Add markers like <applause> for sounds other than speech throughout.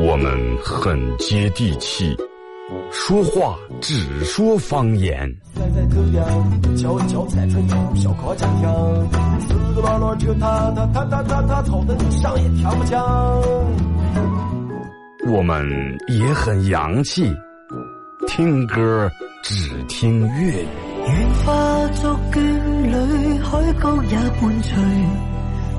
我们很接地气，说话只说方言。敲敲菜春油，小烤家庭，四个老车他他他他他他吵得你上也听不清。我们也很洋气，听歌只听粤语。愿化作眷侣，海角也伴随。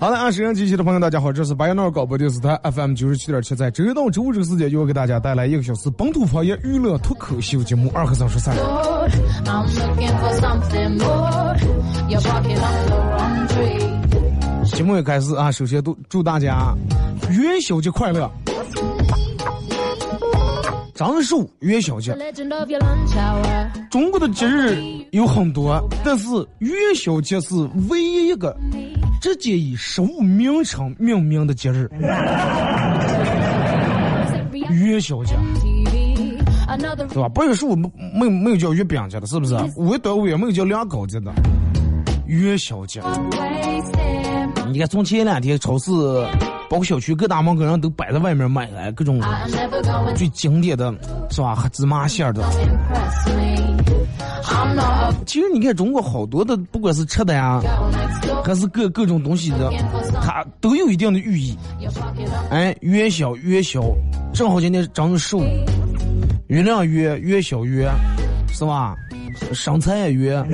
好了，啊，沈阳机器的朋友，大家好，这是白彦淖尔广播电视台 FM 九十七点七，在周一到周五这个时间，就会给大家带来一个小时本土方言娱乐脱口秀节目《二和三十三》。节目一开始啊，首先都祝大家元宵节快乐。张寿元宵节，中国的节日有很多，但是元宵节是唯一一个直接以食物名称命名的节日。元宵节，对吧？八月十五没没没有叫月饼节的，是不是？五月端午也没有叫凉糕节的。元宵节，你看从前两天超市。包括小区各大门口人都摆在外面卖来各种最经典的，是吧？芝麻馅的。其实你看中国好多的，不管是吃的呀，还是各各种东西的，它都有一定的寓意。哎，元宵元宵，正好今天正月十五，月亮圆，元宵圆，是吧？生财圆，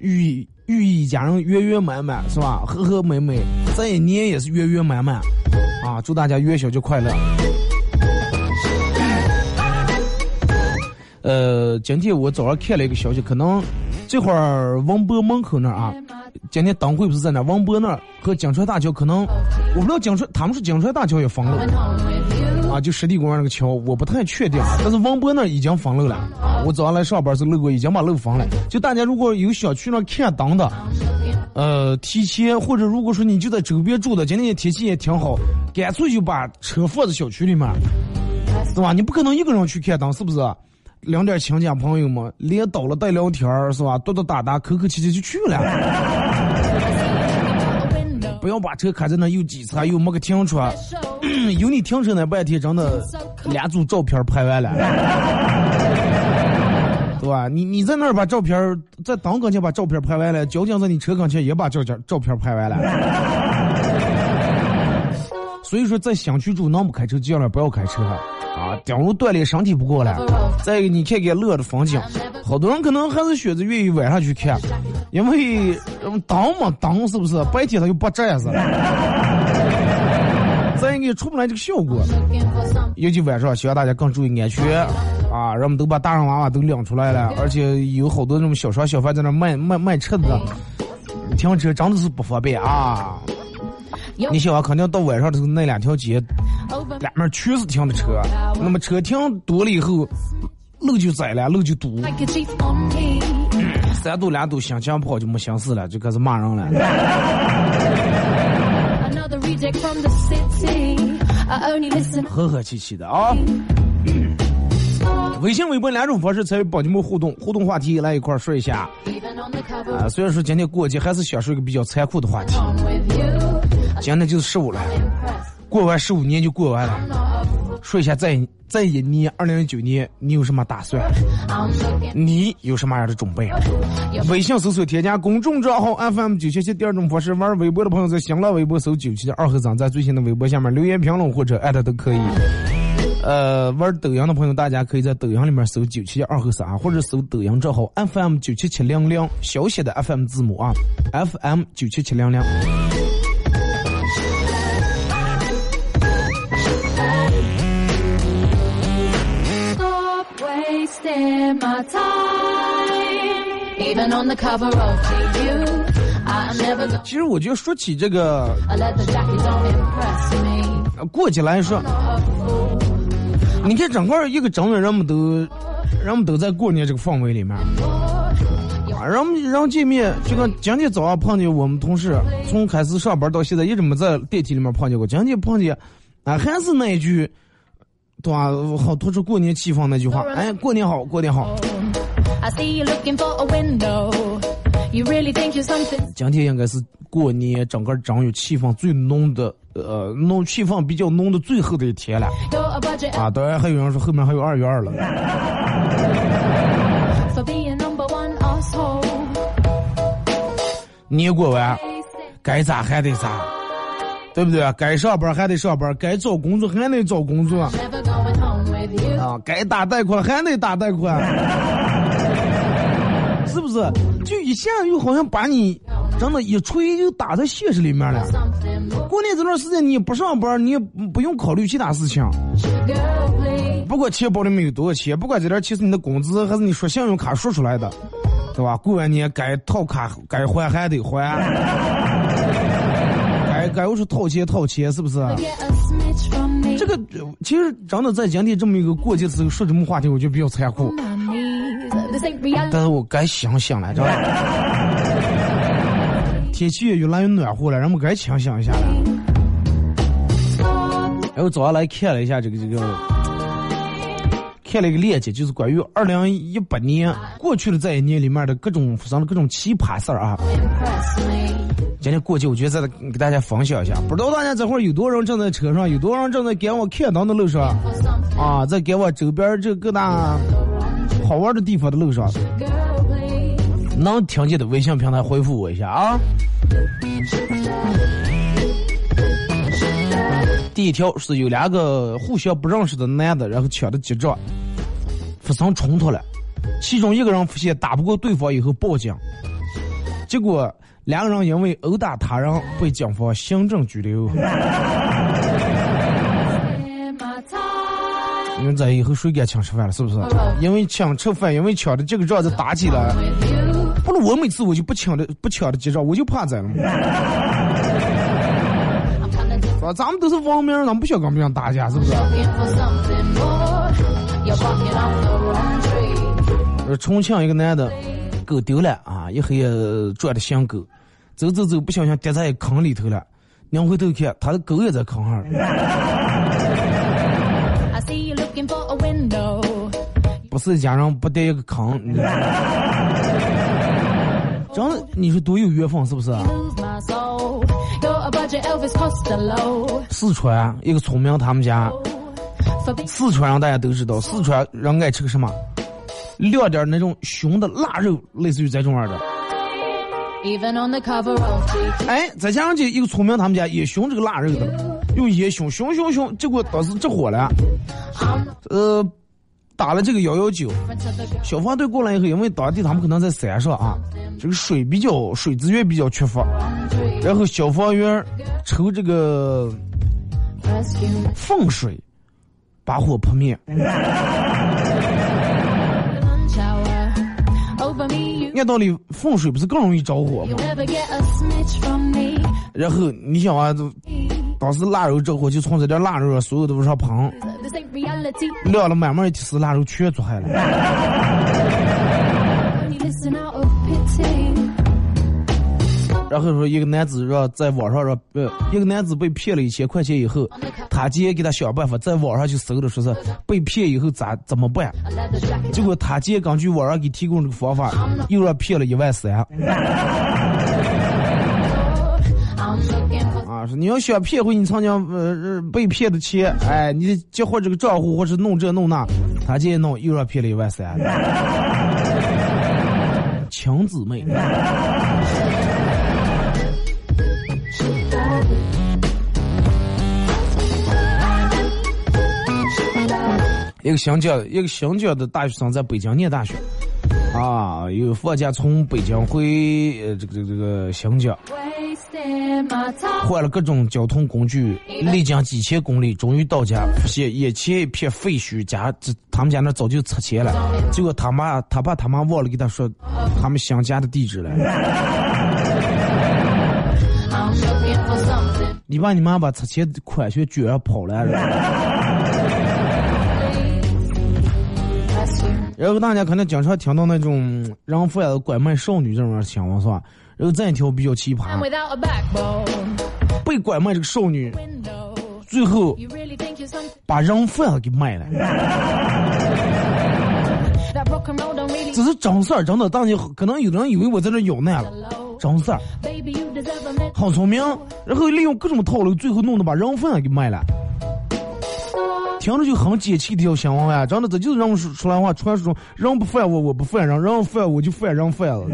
寓意。寓意一家人圆圆满满，是吧？和和美美，这一年也是圆圆满满，啊！祝大家元宵节快乐。呃，今天我早上看了一个消息，可能这会儿王博门口那儿啊，今天灯会不是在那王博那儿和江川大桥，可能我不知道江川，他们说江川大桥也封了，啊，就湿地公园那个桥，我不太确定，但是王博那已经封路了。我早上来上班时路过，已经把路封了。就大家如果有想去那看灯的，呃，提前或者如果说你就在周边住的，今天天气也挺好，干脆就把车放在小区里面，是吧？你不可能一个人去看灯，是不是？两点亲戚朋友们，连到了带聊天儿是吧？嘟嘟哒哒，客客气气就去了。不要把车开在那又挤车又没个停车，<clears throat> 有你停车那半天真的两组照片拍完了，<laughs> 对吧？你你在那儿把照片在档跟前把照片拍完了，交警在你车跟前也把照片照片拍完了。<laughs> 所以说，在小区住能不开车尽量不要开车啊，顶如锻炼身体不过来。再一个，你看看乐的风景，好多人可能还是选择愿意晚上去看，因为灯嘛灯是不是？白天它又不这样子。再一个，出不来这个效果，尤其晚上，希望大家更注意安全啊！人们都把大人娃娃都领出来了，而且有好多那种小商小贩在那卖卖卖车的，停车真的是不方便啊！你想啊，肯定到晚上的时候，那两条街，两面全是停的车，那么车停多了以后，路就窄了，路就堵，三堵两堵，心情不好就没心思了，就开始骂人了。和和气气的啊！微信、微博两种方式参与帮你们互动，互动话题来一块说一下。啊，虽然说今天过节，还是想说一个比较残酷的话题。今天就是十五了，过完十五年就过完了。说一下，在在一年二零零九年，你有什么打算？你有什么样的准备？微信搜索添加公众账号 FM 九七七。第二种方式，玩微博的朋友在新浪微博搜九七七二和尚，在最新的微博下面留言评论或者艾特都可以。呃，玩抖音的朋友，大家可以在抖音里面搜九七七二和三，或者搜抖音账号 FM 九七七零零，小写的 FM 字母啊，FM 九七七零零。其实我觉得说起这个过节来说，你看整个一个整月，人们都人们都在过年这个氛围里面。啊，人们人见面，就跟今天早上碰见我们同事，从开始上班到现在一直没在电梯里面碰见过。今天碰见，啊，还是那一句。对吧？好突出过年气氛那句话，哎，过年好，过年好。今天应该是过年整个整月气氛最浓的，呃，浓气氛比较浓的最后的一天了。啊，当然还有人说后面还有二月二了。<laughs> 年过完，该咋还得咋。对不对？该上班还得上班，该找工作还得找工作，啊，该打贷款还得打贷款，<laughs> 是不是？就一下又好像把你真的一锤就打在现实里面了。过年这段时间你不上班，你也不用考虑其他事情。不管钱包里面有多少钱，不管这点钱是你的工资还是你刷信用卡刷出来的，对吧？过完年该套卡该还还得还。<laughs> 该该又是套钱套钱，是不是？这个其实真的在今天这么一个过节时候说这么话题，我觉得比较残酷。但是我该想想了，知道吧？<laughs> 天气也越来越暖和了，人们该想想一下了。然后早上来看了一下这个这个，看了一个链接，就是关于二零一八年过去的这一年里面的各种发生的各种奇葩事儿啊。今天过节，我觉得再给大家分享一下。不知道大家这会儿有多少人正在车上，有多少人正在赶往看灯的路上，啊，在赶往周边这各大好玩的地方的路上，能听见的微信平台回复我一下啊。第一条是有两个互相不认识的男的，然后抢的结账，发生冲突了，其中一个人发现打不过对方以后报警，结果。两个人因为殴打他人被警方行政拘留。<laughs> 你们在以后谁敢抢吃饭了？是不是？因为抢吃饭，因为抢的这个账就打起来。不是我每次我就不抢的不抢的结账，我就怕宰了。<laughs> 啊，咱们都是文明人，咱们不想跟别人打架，是不是？呃，重庆一个男的狗丢了啊，一黑转的小狗。走走走，不小心跌在坑里头了。两回头看，他的狗也在坑上。<laughs> 不不是家人不带一个坑。你知道吗真的，你说多有缘分是不是.四川一个村民他们家，四川人大家都知道，四川人爱吃个什么？撂点那种熊的腊肉，类似于这种样的。even on the cover of GQ. 哎，再加上这一个村民他们家也熊这个腊肉的，用烟熊熊熊熊，结果当时着火了，呃，打了这个幺幺九.消防队过来以后，因为当地他们可能在山上啊，这个水比较水资源比较缺乏，然后消防员抽这个.粪水把火扑灭。按道理，放水不是更容易着火吗.然后你想啊，当时腊肉着火，就从这点腊肉上所有都往上喷，This ain't reality. 亮了慢慢一提腊肉全做开了。然后说一个男子让在网上让呃，一个男子被骗了一千块钱以后，他姐给他想办法在网上去搜的，说是被骗以后咋怎么办.结果他姐根据网上给提供这个方法，又让骗了一万三 <laughs> 啊！说你要想骗回你曾经呃呃被骗的钱，哎，你得激活这个账户或是弄这弄那，他姐一弄又让骗了一万三，<laughs> 亲姊妹。一个新疆一个新疆的大学生在北京念大学，啊，有放假从北京回呃这个这个这个新疆，换了各种交通工具，历经几千公里，终于到家，发现眼前一片废墟，家这他们家那早就拆迁了，结果他妈他爸他妈忘了给他说他们新家的地址了。<laughs> 你爸你妈把拆迁款全卷跑了。然后大家可能经常听到那种人贩子拐卖少女这种情况是吧？然后再一条比较奇葩，被拐卖这个少女，最后把人贩子给卖了。<laughs> 这是真事儿，真的。当你可能有的人以为我在那咬难了，真事儿。很聪明，然后利用各种套路，最后弄得把人贩子给卖了。听着就很解气的一条新闻啊，真的，这就是人们说出来话，传说中人不犯我，我不犯人，人犯我就犯人贩子。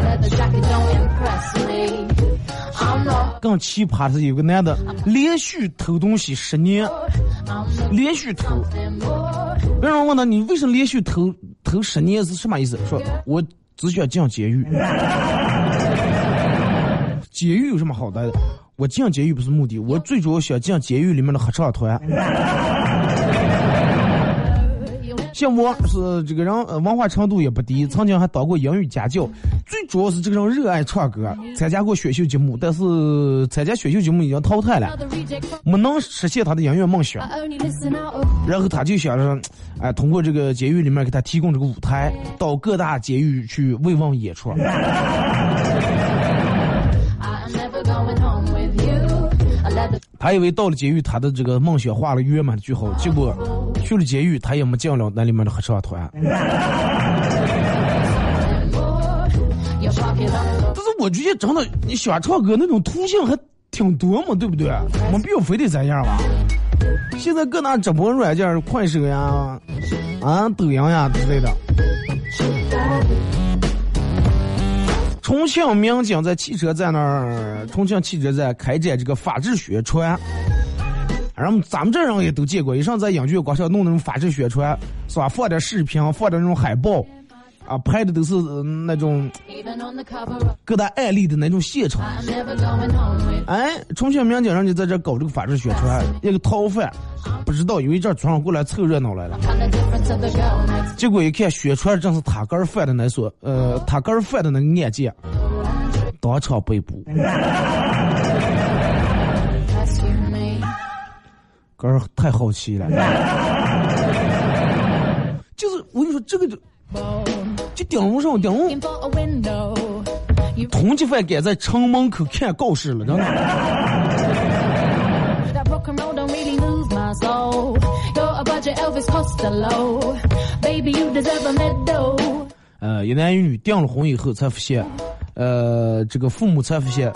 Leather jacket don't impress me. I'm not. 更奇葩的是，有个男的连续偷东西十年，连续偷。别人问他你为什么连续偷偷十年是什么意思？说我只想进监狱。监狱有什么好待的？我进监狱不是目的，我最主要想进监狱里面的合唱团。<laughs> 像我是这个人，呃，文化程度也不低，曾经还当过英语家教。最主要是这个人热爱唱歌，参加过选秀节目，但是参加选秀节目已经淘汰了没能实现他的音乐梦想。然后他就想着，哎、通过这个监狱里面给他提供这个舞台，到各大监狱去慰问演出。他以为到了监狱，他的这个梦想画了圆满的句号，结果去了监狱，他也没见了那里面的合唱团。但是我觉得真的，你喜欢唱歌那种途径还挺多嘛，对不对？没必要非得这样吧。现在各大直播软件，快手呀、啊抖音呀之类的。重庆民警在汽车站那儿，重庆汽车站开展这个法制宣传。然后咱们这人也都见过，一上在影剧广场弄那种法制宣传，是吧？放点视频，放点那种海报，啊拍的都是那种各大案例的那种现场。哎重庆民警让你在这搞这个法制宣传一个逃犯不知道有一阵儿早上过来凑热闹来了。结果一看宣传正是塔个儿犯的那所呃塔个儿犯的那个案件当场被捕。<laughs> 哥太好奇了。<laughs> 就是我跟你说这个就就顶不上顶。通缉犯敢在城门口看告示了，真的。呃，一男一女订了婚以后才发现，呃，这个父母才发现，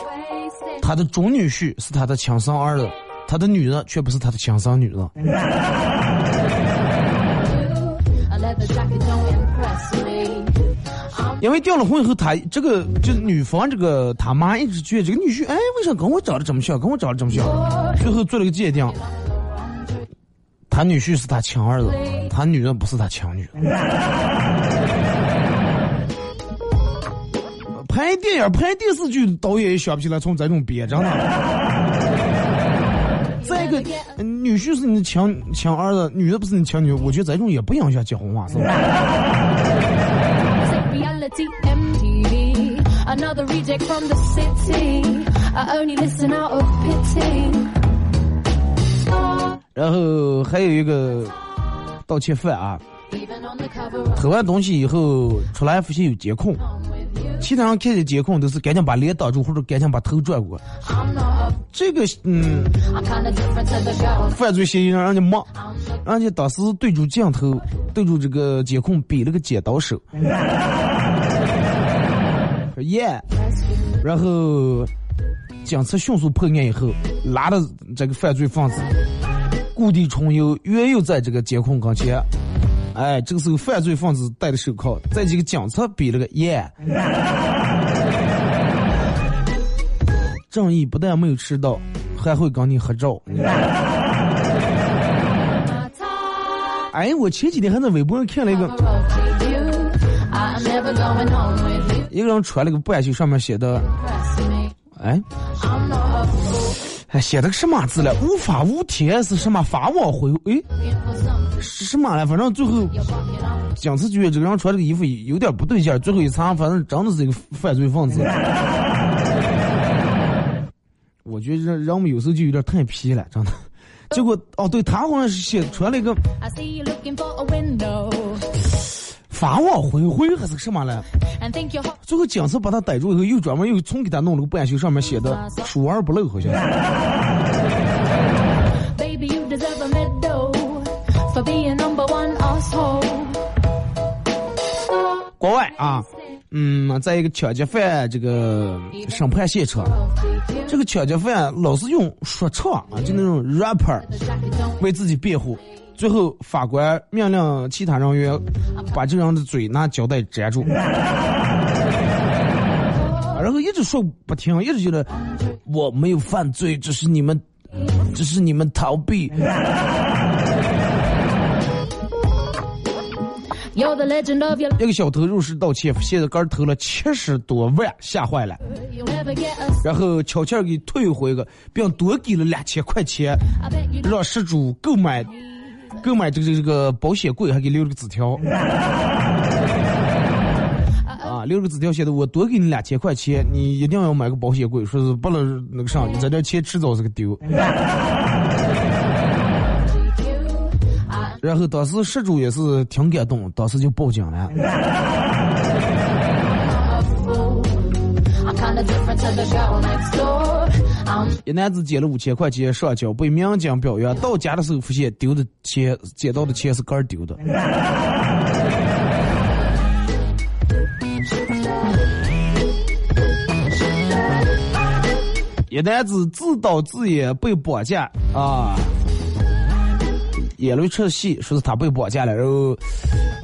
他的准女婿是他的亲生儿子，他的女人却不是他的亲生女人。因为订了婚以后，他这个就女方这个他妈一直觉得这个女婿，哎，为啥跟我长得这么像，跟我长得这么像？最后做了个鉴定，他女婿是他亲儿子，他女儿不是他亲女。拍电影、拍电视剧，导演也想不起来从这种编，着呢。再一个，女婿是你的亲亲儿子，女的不是你亲女，我觉得这种也不影响结婚嘛，是吧？然后还有一个盗窃犯啊，偷完东西以后出来发现有监控，其他人看见监控都是赶紧把脸挡住或者赶紧把头转过。这个嗯，犯罪嫌疑人让人家骂，人家当时对住镜头，对着这个监控比了个剪刀手。耶，然后警察迅速破案以后，拉着这个犯罪分子故地重游，原又在这个监控跟前。哎，这个时候犯罪分子戴的手铐，在这个警察比了个耶。正义不但没有迟到，还会跟你合照。哎，我前几天还在微博上看了一个，一个人穿了个半袖，上面写的，哎，还写的个什么字了？无法无天是什么？法网恢哎，是什么来？反正最后，警察局这个人穿这个衣服有点不对劲儿。最后一查，反正真的是一个犯罪分子。我觉得人们有时候就有点太皮了，真的。结果哦，对他好像是写穿了一个。I see you 法网恢恢还是什么嘞？最后警察把他逮住以后，又专门又重给他弄了个半袖，上面写的 <laughs> “疏而不漏”，好像。国外啊，嗯，在一个抢劫犯这个审判现场，这个抢劫犯老是用说唱啊，就那种 rapper 为自己辩护。最后，法官命令其他人员把这人的嘴拿胶带粘住，<laughs> 然后一直说不听，一直觉得我没有犯罪，只是你们，只是你们逃避。一个小偷入室盗窃，现在杆儿偷了七十多万，吓坏了。然后悄悄给退回个，并多给了两千块钱让失主购买购买这个这个保险柜，还给留了个纸条。<laughs> 啊，留了个纸条写的，我多给你两千块钱，你一定要买个保险柜，说是不能那个啥，你这点钱迟早是个丢。<laughs> 然后当时失主也是挺感动，当时就报警了。一男子捡了五千块钱上交，被民警表扬。到家的时候发现丢的钱，捡到的钱是杆儿丢的。<laughs> 一男子自导自演被绑架啊，演了一出戏，说是他被绑架了，然后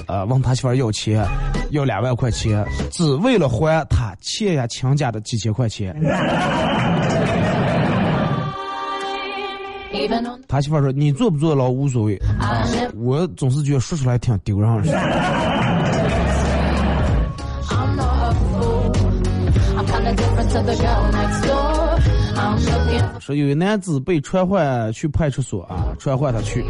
呃问他媳妇要钱，要两万块钱，只为了还他欠下亲家的几千块钱。他媳妇说：“你坐不坐牢无所谓我总是觉得说出来挺丢人的。说有一男子被传唤去派出所啊，传唤他去，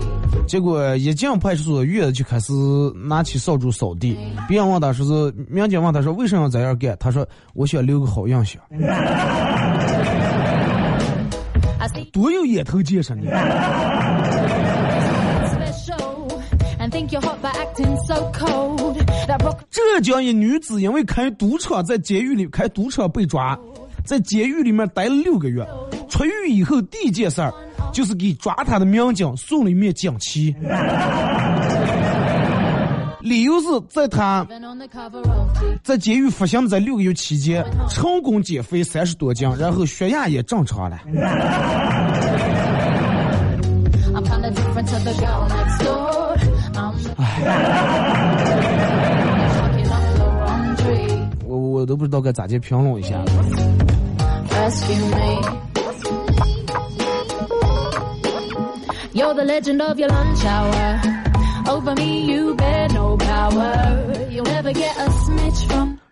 结果一进派出所院子就开始拿起扫帚扫地。别人问他说是，民警问他说为什么要这样干？他说我想留个好印象。多有眼头见识你！special and think you're hot by acting so cold. That broke 浙江一女子因为开赌场在监狱里开赌场被抓，在监狱里面待了六个月，出狱以后第一件事儿就是给抓她的民警送了一面锦旗，理由是在他在监狱服刑的这六个月期间，成功减肥三十多斤，然后血压也正常了。我我都不知道该咋去评论一下。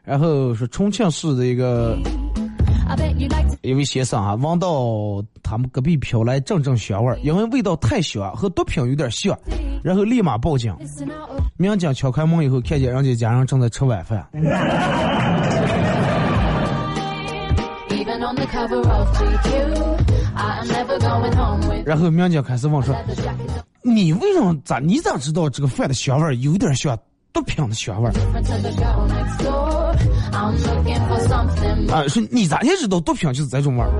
然后是重庆市的一个一位先生啊，闻到他们隔壁飘来阵阵香味儿，因为味道太香和毒品有点像，然后立马报警。民警敲开门以后，看见人家家人正在吃晚饭。然后民警开始问说：“你为什么咋？你咋知道这个饭的香味儿有点像毒品的香味儿？”啊，说你咋也知道毒品就是这种味儿？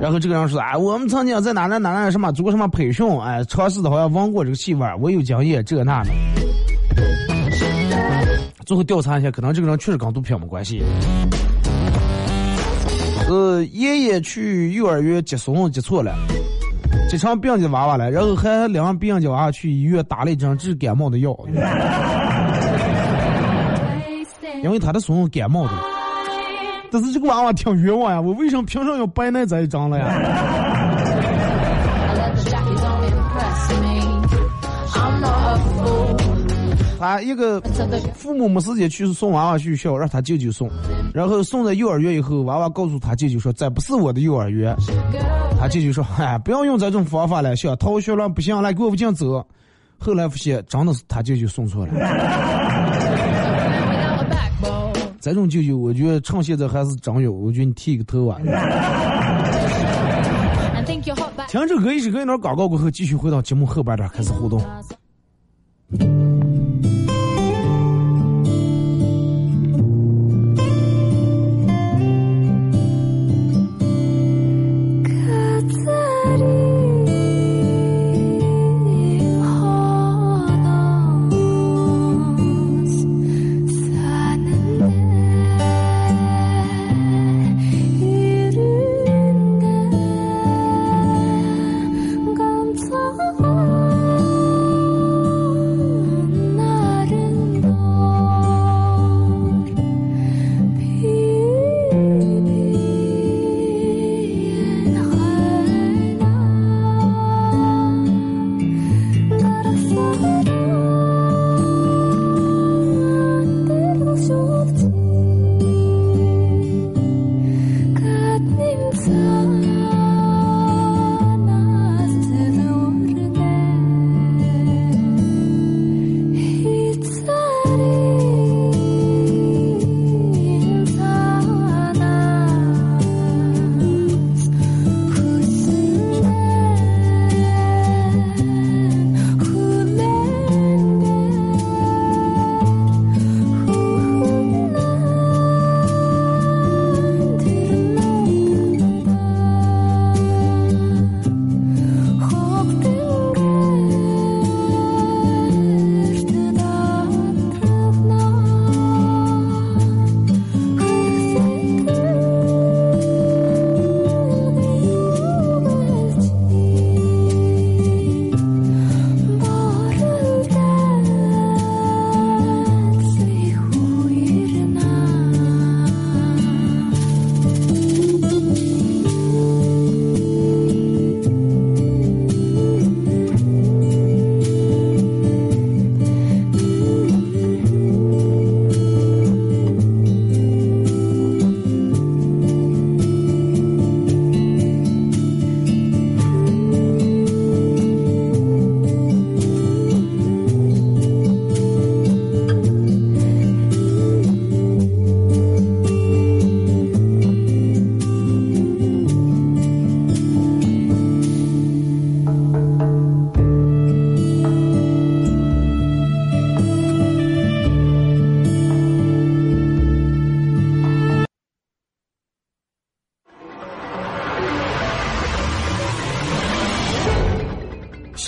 然后这个人说：“哎，我们曾经在哪哪哪哪什么做过什么培训，哎，尝试的好像闻过这个气味儿，我有经验，这那的。”最后调查一下，可能这个人确实跟毒品没关系。呃，爷爷去幼儿园接送接错了，这场病的娃娃了，然后还领病的娃娃去医院打了一针治感冒的药，<laughs> 因为他的孙子感冒的。但是这个娃娃挺冤枉呀，我为什么凭什么要白那这一张了呀？他一个父母没时间去送娃娃去学校，让他舅舅送，然后送在幼儿园以后，娃娃告诉他舅舅说：“这不是我的幼儿园。”他舅舅说：“哎，不要用这种方法了，想逃学了不行，来给我进走。”后来发现真的是他舅舅送错了。这种舅舅，我觉得趁现在还是真有，我觉得你剃个头啊。听这歌一首歌一段广告过后，继续回到节目后半段开始互动。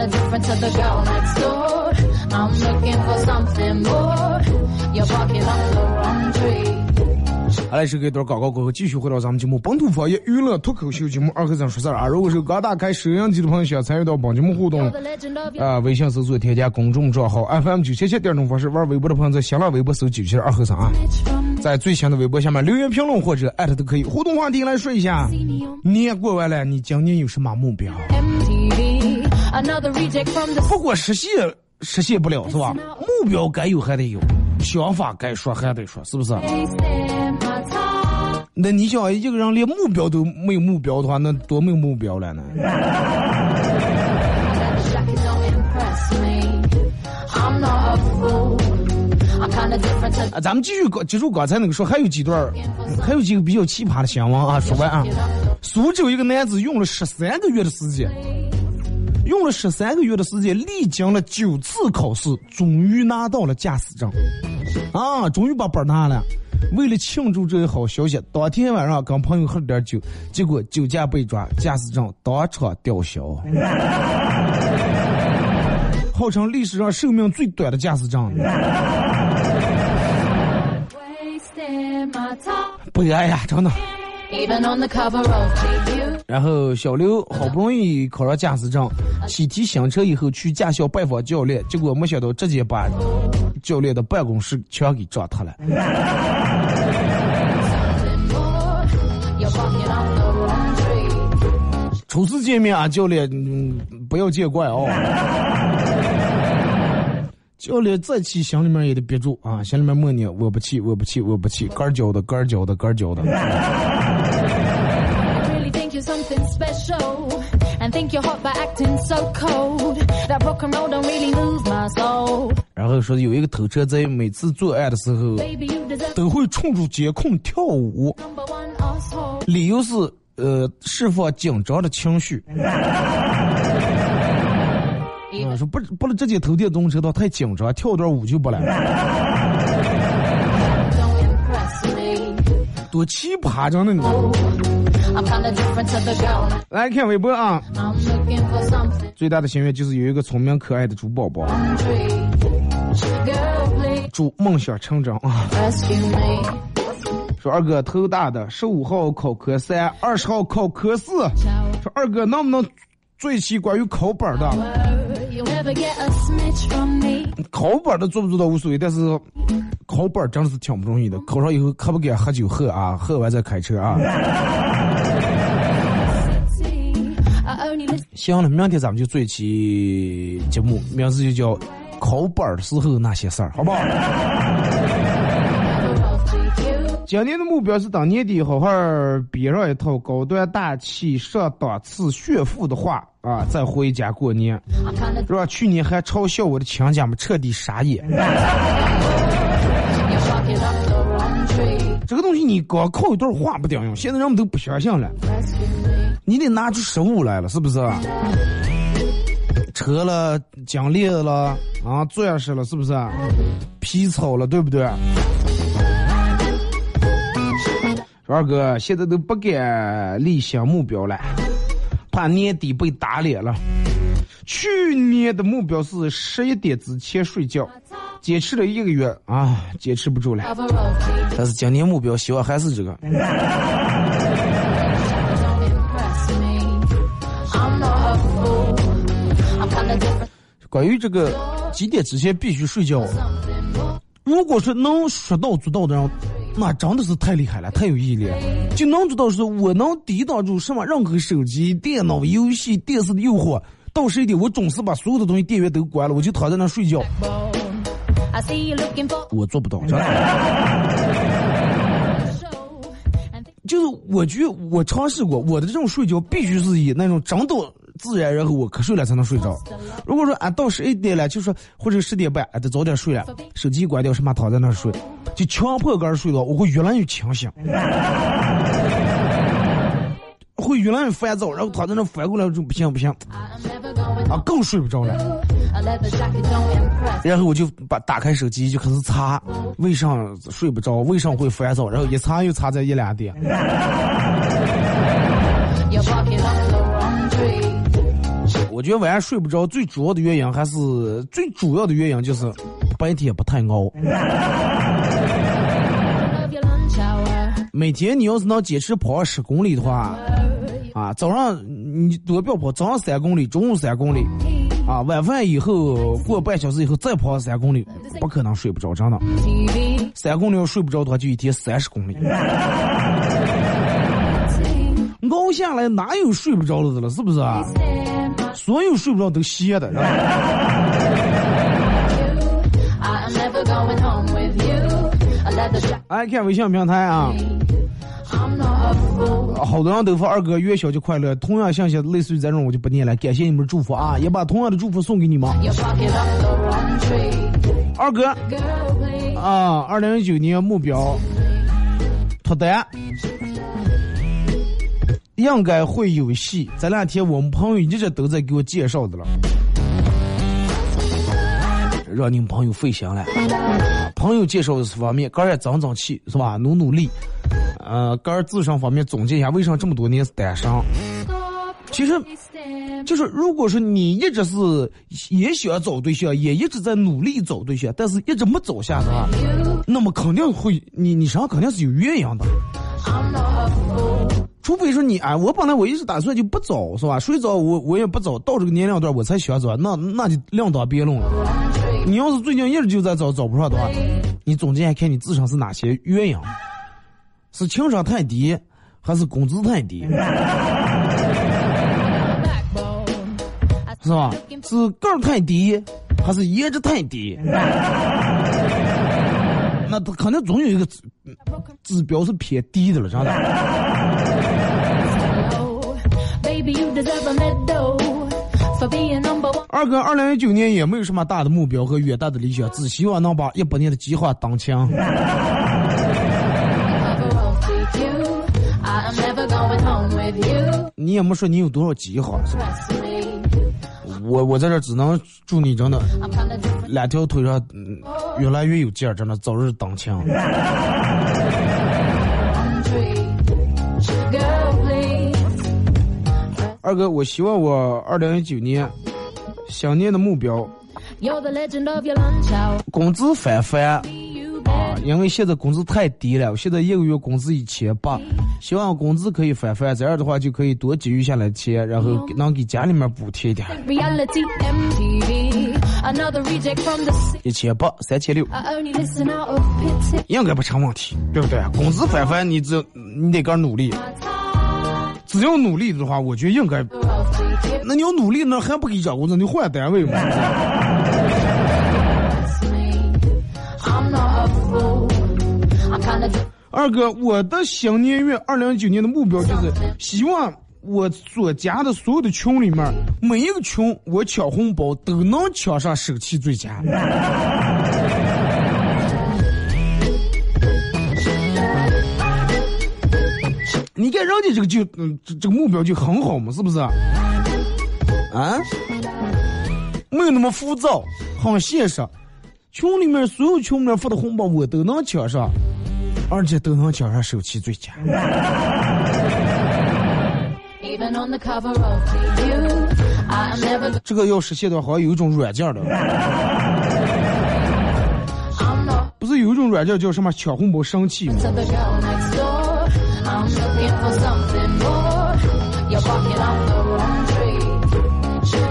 I'm kinda different to the girl next door. I'm looking for something more. You're barking up the wrong tree. 好嘞，是给一段广告过后，继续回到咱们节目本土方言娱乐脱口秀节目二和尚说事儿啊。如果是刚打开收音机的朋友，想参与到本节目互动啊，微信搜索添加公众账号 FM 九七七第二种方式，玩微博的朋友在新浪微博搜九七二和尚啊，在最新的微博下面留言评论或者艾特都可以。互动话题来说一下，年过完了，你今年有什么目标？不过实现实现不了是吧？目标该有还得有，想法该说还得说，是不是.那你想一个人连目标都没有目标的话，那多没有目标了呢啊，咱们继续搞，接触刚才那个说，还有几段儿，还有几个比较奇葩的新闻啊。说完啊，苏州一个男子用了十三个月的时间，用了十三个月的时间，历经了九次考试，终于拿到了驾驶证，啊，终于把本拿了。为了庆祝这一好消息，当天晚上跟朋友喝了点酒，结果酒驾被抓，驾驶证当场吊销。<laughs> 号称历史上寿命最短的驾驶证。悲哀 <laughs> 呀，真的。然后小刘好不容易考上驾驶证，喜提新车以后去驾校拜访教练，结果没想到直接把教练的办公室全给撞塌了。<laughs> 初次见面啊，教练，不要见怪哦。<laughs> 教练再气，心里面也得憋住啊，心里面默念：我不气，我不气，我不气，杆儿教的，杆儿教的，杆儿教的。Special and think you're hot by acting so cold. That rock and roll don't really move my soul. 然后说有一个偷车贼，每次作案的时候都会冲出监控跳舞。理由是呃释放紧张的情绪。嗯，说不不能直接偷电动车他太紧张，跳段舞就不来了.多奇葩着呢你！来看微博啊最大的心愿就是有一个聪明可爱的猪宝宝祝梦想成真啊！说二哥头大的，十五号考科三，二十号考科四。说二哥能不能做一期关于考本的.考本的做不做到无所谓，但是考本真的是挺不容易的。考上以后可不敢喝酒喝啊，喝完再开车啊。行了，明天咱们就做一期节目，名字就叫“考本儿的时候那些事儿”，好不好？今年的目标是到年底好好编上一套高端大气上档次炫富的话啊，再回家过年，是吧？去年还嘲笑我的亲家们彻底傻眼。这个东西你光靠一段话不顶用，现在人们都不相信了，你得拿出实物来了，是不是？车了，奖励了，啊，钻石了，是不是？皮草了，对不对？说二哥现在都不敢立新目标了，怕年底被打脸了。去年的目标是十一点之前睡觉，坚持了一个月啊，坚持不住了。但是今年目标希望还是这个。关于这个几点之前必须睡觉，如果说能说到做到的人，那真的是太厉害了，太有毅力。就能做到是我能抵挡住什么任何手机、电脑、游戏、电视的诱惑。到十一点，我总是把所有的东西电源都关了，我就躺在那睡觉。我做不到，<laughs> 就是我觉得我尝试过，我的这种睡觉必须是以那种真的自然，然后我瞌睡了才能睡着。如果说俺到十一点了，就说或者十点半，俺得早点睡了，手机关掉，什么躺在那睡，就强迫个人睡着，我会越来越清醒。会越来越烦躁，然后躺在那翻过来就不行不行，啊，更睡不着了。然后我就把打开手机就开始查，为啥睡不着？为啥会烦躁？然后一查又查在一两点。我觉得晚上睡不着最主要的原因还是最主要的原因就是白天不太熬。每天你要是能坚持跑十公里的话。啊，早上你多不要跑，早上三公里，中午三公里，啊，晚饭以后过半小时以后再跑三公里，不可能睡不着，真的。三公里要睡不着的话，就一天三十公里。<laughs> 熬下来哪有睡不着的了？是不是啊？所有睡不着都歇的。爱看微信平台啊。好多人都说二哥元宵节快乐，同样信息类似于这种我就不念了，感谢你们的祝福啊，也把同样的祝福送给你们。二哥啊，二零一九年目标脱单，应该会有戏。这两天我们朋友一直都在给我介绍的了，让你们朋友费心了。朋友介绍的方面，个人争争气是吧？努努力。呃，个人自身方面总结一下，为什么这么多年是单身？其实，就是如果说你一直是也想找对象，也一直在努力找对象，但是一直没找下的话，那么肯定会，你你身上肯定是有原因的。除非说你哎，我本来我一直打算就不找，是吧？谁找我我也不找，到这个年龄段我才想找，那那就另当别论了。你要是最近一直就在找找不上的话，你总结一下看你自身是哪些原因。是情商太低，还是工资太低？<laughs> 是吧？是个儿太低，还是颜值太低？那他肯定总有一个指指标是偏低的了，真的。二哥，二零一九年也没有什么大的目标和远大的理想，只希望能把一百年的计划当枪。你也没说你有多少计划，是吧？我我在这只能祝你真的两条腿上越来越有劲儿，真的早日当枪。二哥，我希望我二零一九年想念的目标，工资翻番。因为现在工资太低了，我现在一个月工资一千八，希望工资可以翻番，这样的话就可以多积蓄下来钱，然后能给家里面补贴一点。一千八，三千六，应该不成问题，对不对？工资翻番，你只你得个努力，只要努力的话，我觉得应该。那你要努力，那还不给涨工资？你换单位嘛？二哥，我的新年月，二零一九年的目标就是希望我所加的所有的群里面，每一个群我抢红包都能抢上手气最佳。你看人家这个就嗯，这这个目标就很好嘛，是不是？啊？没有那么浮躁，很现实。群里面所有群里面发的红包我都能抢上。而且都能抢上手气最佳。这个要实现的话，好像有一种软件的，不是有一种软件叫什么抢红包神器吗？To the girl next door. I'm looking for something more. You're barking up the wrong tree.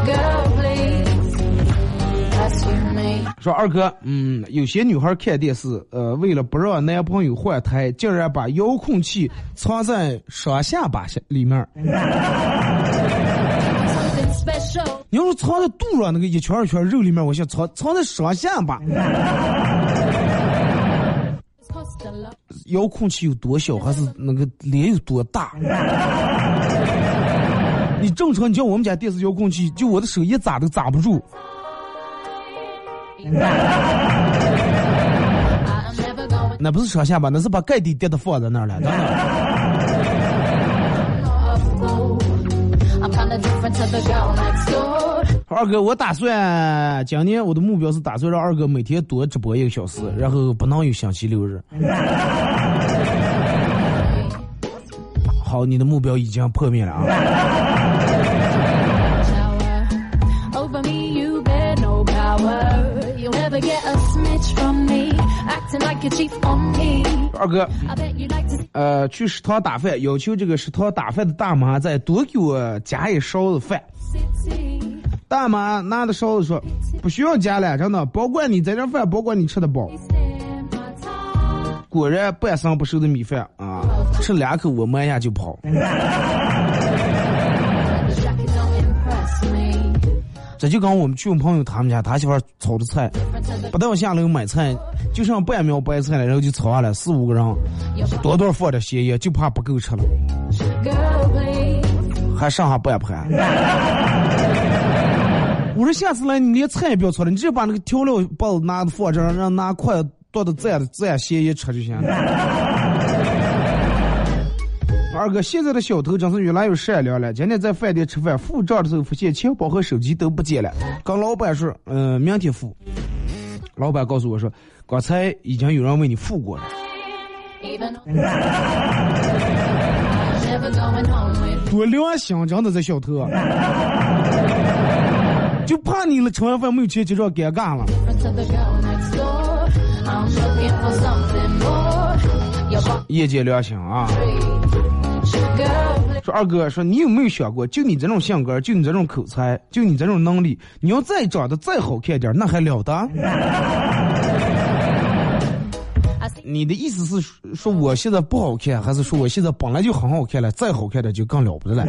Girl, please, rescue me. 说二哥，嗯，有些女孩看电视，呃，为了不让男朋友换台，竟然把遥控器藏在双下巴下里面。你要是藏在肚上那个一圈一圈肉里面，我想藏藏在双下巴。遥控器有多小，还是那个脸有多大？<laughs> 你正常，你叫我们家电视遥控器，就我的手一砸都砸不住。那不是上下巴，那是把盖底跌的放在那儿了。真的。not a fool. I'm kinda different to the girl next door. 二哥我打算今年我的目标是打算让二哥每天多直播一个小时然后不能有星期六日。<laughs> 好你的目标已经破灭了啊。二哥呃去食堂打饭要求这个食堂打饭的大妈再多给我加一勺子饭。大妈拿着勺子说：“不需要加了，真的，保管你在这点饭，保管你吃的饱。”果然半生不熟的米饭啊，吃两口我摸一下就跑。<laughs> 这就跟我们去我朋友他们家，他媳妇炒的菜，不到下楼买菜，就剩半苗白菜了，然后就炒下来四五个人，多多放点咸盐，就怕不够吃了，还剩下半盘。我说下次来你连菜也不要炒了，你直接把那个调料包拿着放这儿，让拿筷子剁的蘸的蘸咸盐吃就行了。<laughs> 二哥，现在的小偷真是越来越善良了。今天在饭店吃饭，付账的时候发现钱包和手机都不见了，跟老板说，嗯、明天付。老板告诉我说，刚才已经有人为你付过了。<laughs> 多良心，真的这小偷，就怕你了，吃完饭没有钱结账，尴尬了。业界良心啊！说二哥，说你有没有想过，就你这种性格，就你这种口才，就你这种能力，你要再长得再好看点，那还了得？你的意思是说说我现在不好看，还是说我现在本来就很好看了，再好看点就更了不得了？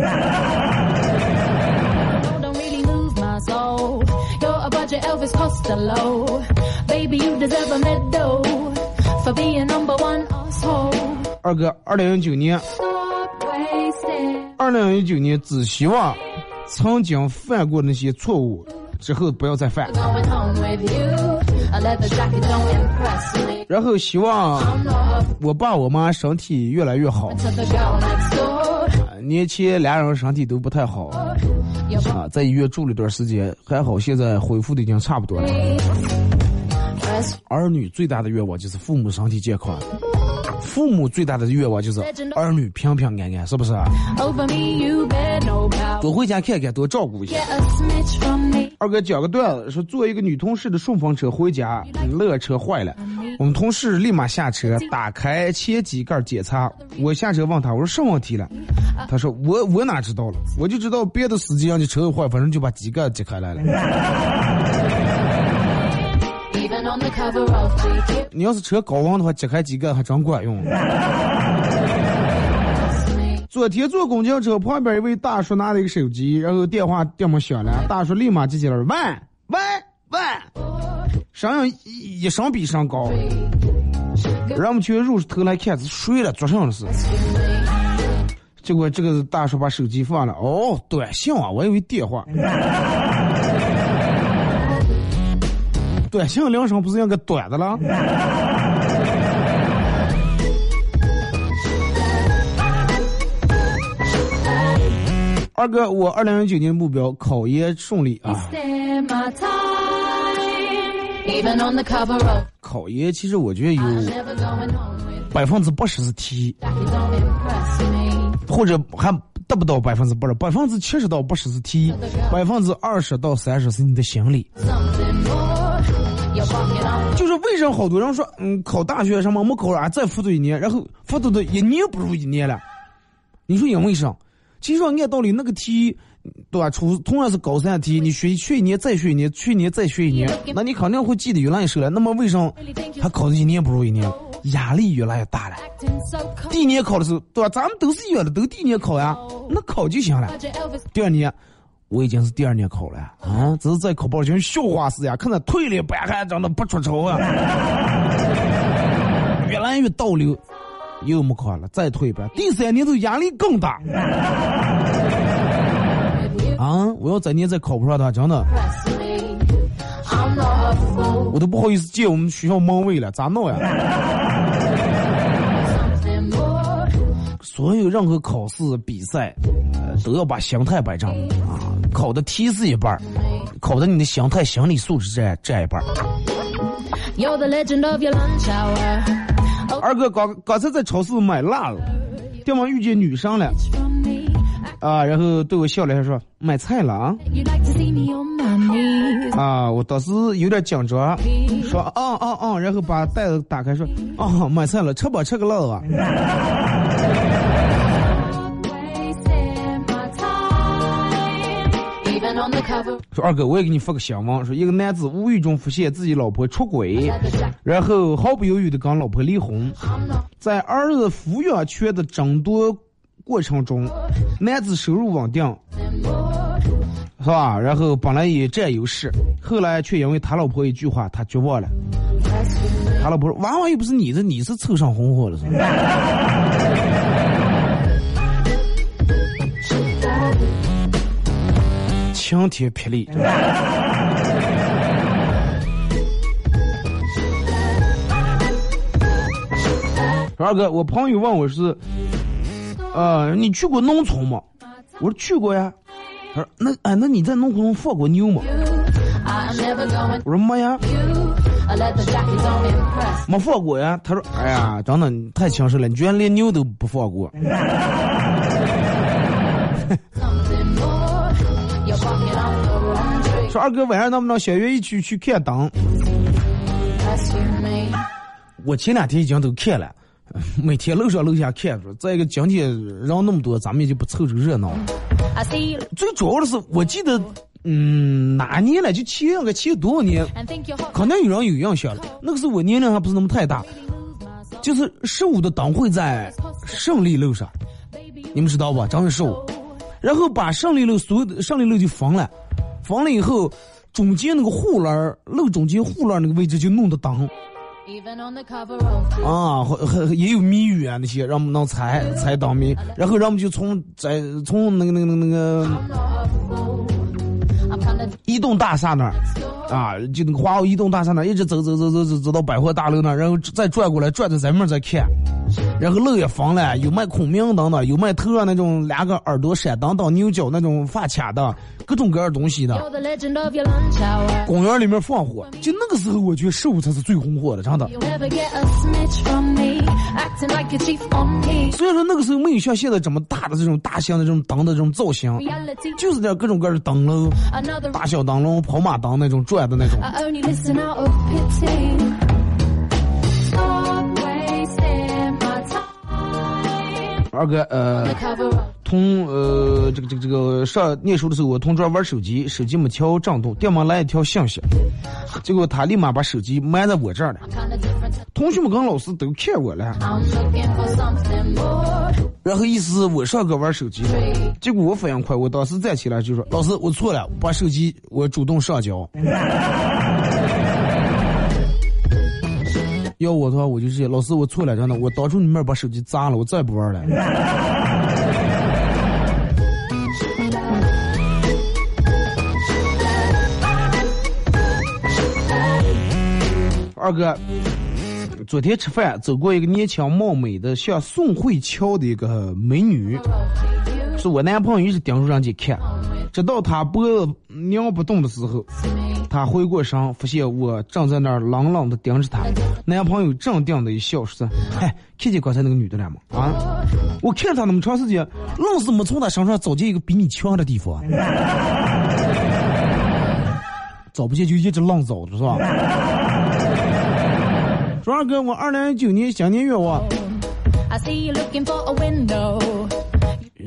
二哥二零一九年。二零一九年只希望曾经犯过那些错误之后不要再犯。然后希望我爸我妈身体越来越好。年前俩人身体都不太好。啊，在医院住了一段时间，还好现在恢复的已经差不多了。儿女最大的愿望就是父母身体健康，父母最大的愿望就是儿女平平安安，是不是.多回家看看，多照顾一下。二哥讲个段子，说坐一个女同事的顺风车回家，乐车坏了，我们同事立马下车，打开前机盖检查。我下车问他，我说什么问题了？他说我我哪知道了，我就知道别的司机让你车坏，反正就把机盖揭开来了。<laughs> 你要是车高温的话，揭开机盖还真管用。昨天坐公交车，旁边一位大叔拿了一个手机，然后电话电门响了，大叔立马接起来了，喂喂喂，声音一一声比一声高，让我们去入头来看是谁了，做什么事？结果这个大叔把手机放了，哦，短信啊，我以为电话。短信铃声不是应该短的了？<laughs> 二哥，我二零一九年目标考研顺利啊考研其实我觉得有百分之八十是题，或者还达不到百分之八十，百分之七十到八十是题，百分之二十到三十是你的心理。就是为什么好多人说，嗯，考大学什么没考上，再复读一年，然后复读的一年不如一年了。你说因为啥？其实按道理那个题，对吧？初同样是高三题，你学学一年再学一年，去年再学一年，那你肯定会记得越来越熟了。那么为什么他考的一年不如一年？压力越来越大了。第一年考的时候，对吧？咱们都是一样的，都第一年考呀，那考就行了。第二年。我已经是第二年考了啊，只是在考报像笑话似的，看着腿里白汗长得不出丑啊，越来越倒流，又没考了，再退吧。第三年就压力更大啊！我要再年再考不上的话，真的，我都不好意思借我们学校门卫了，咋弄呀？所有任何考试比赛，都要把心态摆正啊。考的题是一半儿，考的你的心态、心理素质占占一半儿。二哥刚刚才在超市买辣了，对方遇见女生了，啊，然后对我笑了，还说买菜了啊。啊，我当时有点紧张，说啊啊啊，然后把袋子打开说啊买菜了，吃吧吃个辣啊。说二哥，我也给你发个新闻，说一个男子无意中发现自己老婆出轨，然后毫不犹豫的跟老婆离婚。在儿子抚养权的争夺过程中，男子收入稳定，是吧？然后本来也占优势，后来却因为他老婆一句话，他绝望了。他老婆说：“娃娃又不是你的，你是凑上红火了。”晴天霹雳！二哥，我朋友问我是，呃，你去过农村吗？我说去过呀。他说那哎，那你在农村放过牛吗？我说没呀，没放过呀。他说哎呀，真的太强势了，你居然连牛都不放过。说二哥晚上能不能相约一起去看灯？我前两天已经都看了，每天楼上楼下看着。再一个今天人那么多，咱们也就不凑这个热闹。最主要的是，我记得，嗯，哪年了？就前个前多少年？可能有人有印象了。那个时候我年龄还不是那么太大，就是十五的灯会在胜利路上，你们知道吧？正月十五，然后把胜利路所有的胜利路就封了。封了以后，中间那个护栏路中间护栏那个位置就弄的灯，啊，也有谜语啊那些，让我们能猜猜当谜，然后让我们就从在从那个那个那个那个移动大厦那儿，啊，就那个华欧移动大厦那儿一直走走走走走走到百货大楼那儿，然后再转过来转到咱们再看。然后路也封了，有卖孔明灯的，有卖头上那种两个耳朵闪灯当、牛角那种发卡的，各种各样东西的。公园里面放火，就那个时候，我觉得十五才是最红火的，真的。虽然说那个时候没有像现在这么大的这种大型的这种灯的这种造型，就是点各种各样的灯笼，大小灯笼、跑马灯那种转的那种。二哥，呃，同呃这个这个这个上念书的时候，我同桌玩手机，手机没调震动，电门来一条信息，结果他立马把手机埋在我这儿了。同学们跟老师都看我了，然后意思我上课玩手机，结果我反应快，我当时站起来就说：“老师，我错了，把手机我主动上交。”要我的话，我就是老师，我错了，真的，我当初你面把手机砸了，我再也不玩了。二哥，昨天吃饭走过一个年轻貌美的像宋慧乔的一个美女，是我男朋友一直盯着人家看，直到他脖子拧不动的时候，他回过神，发现我正在那儿冷冷的盯着他。男朋友镇定的一笑，说：“嗨，看见刚才那个女的了吗？啊，我看她那么长时间，愣是没从她身上找见一个比你强的地方。<laughs> 找不见就一直愣找着，是吧？” <laughs> 说二哥，我二零一九年新年愿望。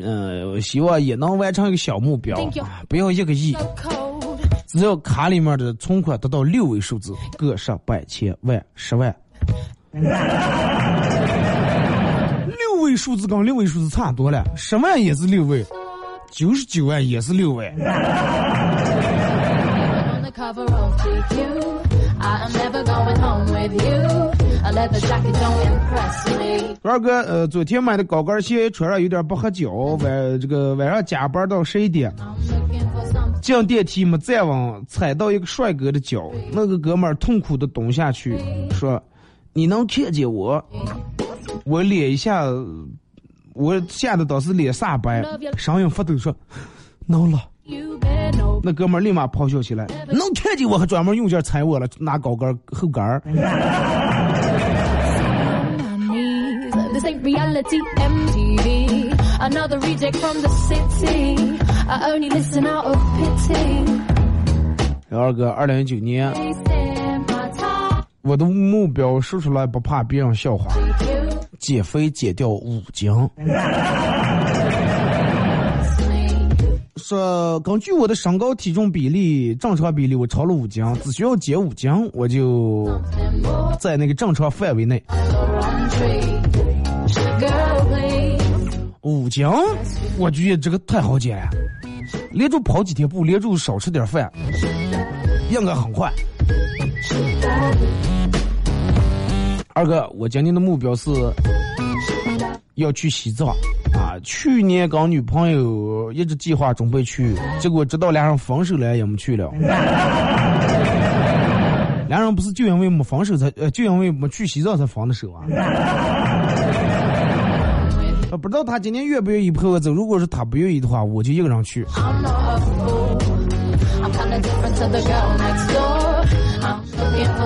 嗯，希望也能完成一个小目标，不要一个亿，只要卡里面的存款达到六位数字，个十百千万十万。六位数字跟六位数字差多了，十万也是六位，九十九万也是六位。二哥，呃，昨天买的高跟鞋穿上有点不合脚，晚这个晚上加班到十一点，进电梯没站稳，踩到一个帅哥的脚，那个哥们儿痛苦的蹲下去说：“你能看见我？”我脸一下，我吓得当时脸煞白，声音发抖说：“能了。”那哥们儿立马咆哮起来：“能看见我，还专门用劲踩我了，拿高跟后跟儿。”小二哥，二零一九年，我的目标说出来不怕别人笑话，减肥减掉五斤。说根据我的身高体重比例正常比例，我超了五斤，只需要减五斤，我就在那个正常范围内。五斤，我觉得这个太好减了，连着跑几天步，连着少吃点饭，应该很快。二哥，我今年的目标是要去西藏啊！去年跟女朋友一直计划准备去，结果直到俩人分手了也没去了。<laughs> 俩人不是就因为没分手才呃，就因为没去西藏才分的手啊？不知道他今年愿不愿意陪我走。如果是他不愿意的话，我就一个人去。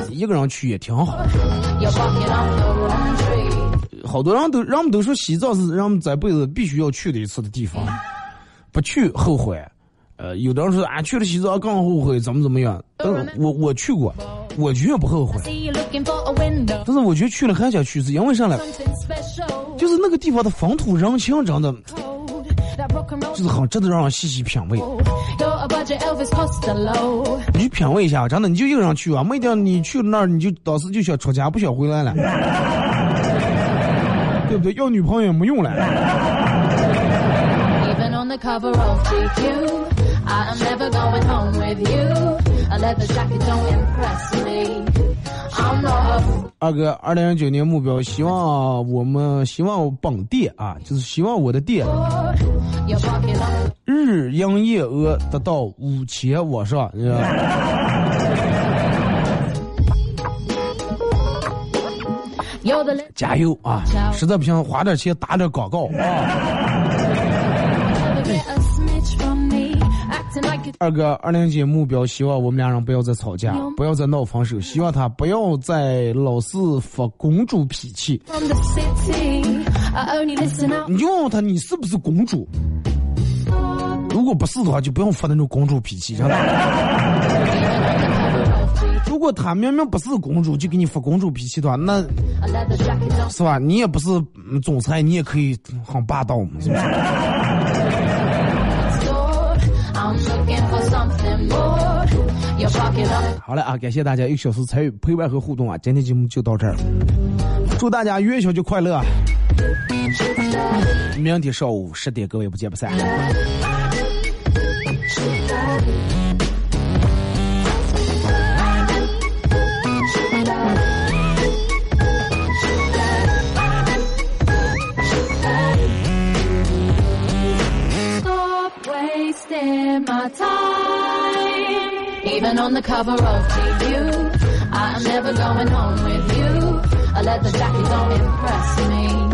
一个人去也挺好。好多人都人们都说西藏是人们这辈子必须要去的一次的地方，不去后悔。呃，有的人说啊，去了西藏更后悔，怎么怎么样？但是我我去过，我绝不后悔。但是我觉得去了还想去，是因为啥呢？就是那个地方的风土人情真的，就是很值得让人细细品味。你去品味一下，真的，你就一个人去啊，没定你去了那儿，你就当时就想出家，不想回来了，对不对？要女朋友也没用了。二哥，二零一九年目标，希望我们希望本店啊，就是希望我的店日营业额达到五千往上，加油啊！实在不行，花点钱打点广告啊！<laughs> 二哥，二零姐目标，希望我们俩人不要再吵架，不要再闹分手，希望他不要再老是发公主脾气。你就问问他，你是不是公主？如果不是的话，就不用发那种公主脾气，知道吧？<laughs> 如果他明明不是公主，就给你发公主脾气的话，那是吧？你也不是总裁，你也可以很霸道嘛，是不是？好了啊，感谢大家一个小时参与陪伴和互动啊！今天节目就到这儿，祝大家元宵节快乐！明天上午十点，各位不见不散。Even on the cover of GQ, I'm never going home with you. I let the jacket don't impress me.